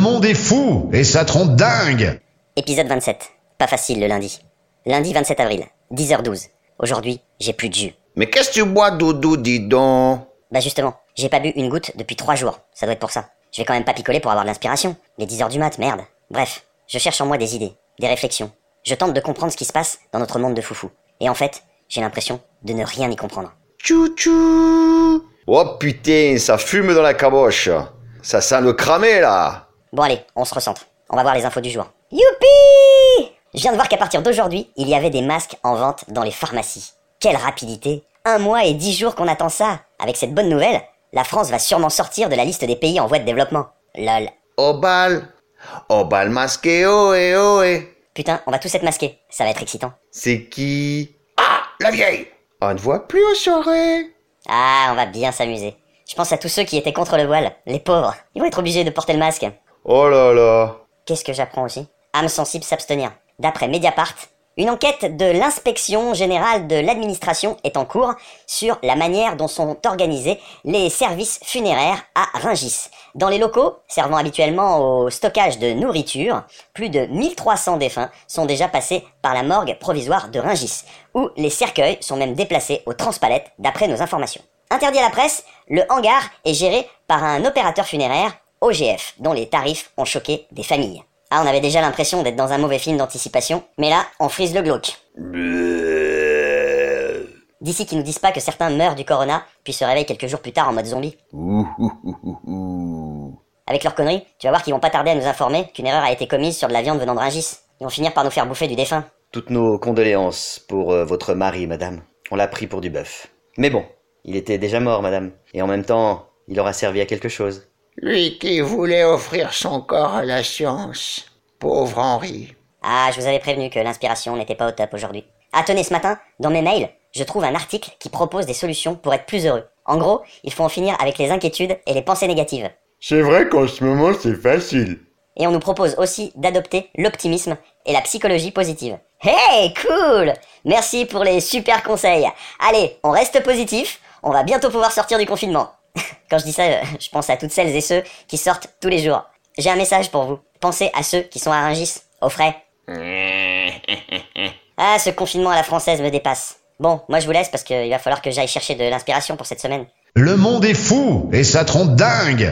monde est fou et ça trompe dingue Épisode 27. Pas facile le lundi. Lundi 27 avril, 10h12. Aujourd'hui, j'ai plus de jus. Mais qu'est-ce que tu bois, Doudou, dis donc? Bah justement, j'ai pas bu une goutte depuis 3 jours. Ça doit être pour ça. Je vais quand même pas picoler pour avoir de l'inspiration. Les 10h du mat, merde. Bref, je cherche en moi des idées, des réflexions. Je tente de comprendre ce qui se passe dans notre monde de foufou. Et en fait, j'ai l'impression de ne rien y comprendre. Tchou-tchou Oh putain, ça fume dans la caboche. Ça sent le cramé, là. Bon allez, on se recentre. On va voir les infos du jour. Youpi Je viens de voir qu'à partir d'aujourd'hui, il y avait des masques en vente dans les pharmacies. Quelle rapidité Un mois et dix jours qu'on attend ça Avec cette bonne nouvelle, la France va sûrement sortir de la liste des pays en voie de développement. Lol. Au bal. Au bal masqué, ohé, ohé. Putain, on va tous être masqués. Ça va être excitant. C'est qui? Ah, la vieille On ne voit plus aux soirées. Ah, on va bien s'amuser. Je pense à tous ceux qui étaient contre le voile. Les pauvres. Ils vont être obligés de porter le masque. Oh là là. Qu'est-ce que j'apprends aussi? Âme sensible s'abstenir. D'après Mediapart, une enquête de l'inspection générale de l'administration est en cours sur la manière dont sont organisés les services funéraires à Ringis. Dans les locaux servant habituellement au stockage de nourriture, plus de 1300 défunts sont déjà passés par la morgue provisoire de Ringis, où les cercueils sont même déplacés au transpalette d'après nos informations. Interdit à la presse, le hangar est géré par un opérateur funéraire, OGF, dont les tarifs ont choqué des familles. Ah, on avait déjà l'impression d'être dans un mauvais film d'anticipation, mais là, on frise le glauque. D'ici qu'ils nous disent pas que certains meurent du corona, puis se réveillent quelques jours plus tard en mode zombie. Avec leurs conneries, tu vas voir qu'ils vont pas tarder à nous informer qu'une erreur a été commise sur de la viande venant de Rungis. Ils vont finir par nous faire bouffer du défunt. Toutes nos condoléances pour euh, votre mari, madame. On l'a pris pour du bœuf. Mais bon, il était déjà mort, madame. Et en même temps, il aura servi à quelque chose. Lui qui voulait offrir son corps à la science. Pauvre Henri. Ah, je vous avais prévenu que l'inspiration n'était pas au top aujourd'hui. Ah, tenez, ce matin, dans mes mails, je trouve un article qui propose des solutions pour être plus heureux. En gros, il faut en finir avec les inquiétudes et les pensées négatives. C'est vrai qu'en ce moment c'est facile. Et on nous propose aussi d'adopter l'optimisme et la psychologie positive. Hey, cool Merci pour les super conseils. Allez, on reste positif, on va bientôt pouvoir sortir du confinement. Quand je dis ça, euh, je pense à toutes celles et ceux qui sortent tous les jours. J'ai un message pour vous. Pensez à ceux qui sont à Rungis, au frais. Ah, ce confinement à la française me dépasse. Bon, moi je vous laisse parce qu'il va falloir que j'aille chercher de l'inspiration pour cette semaine. Le monde est fou et ça trompe dingue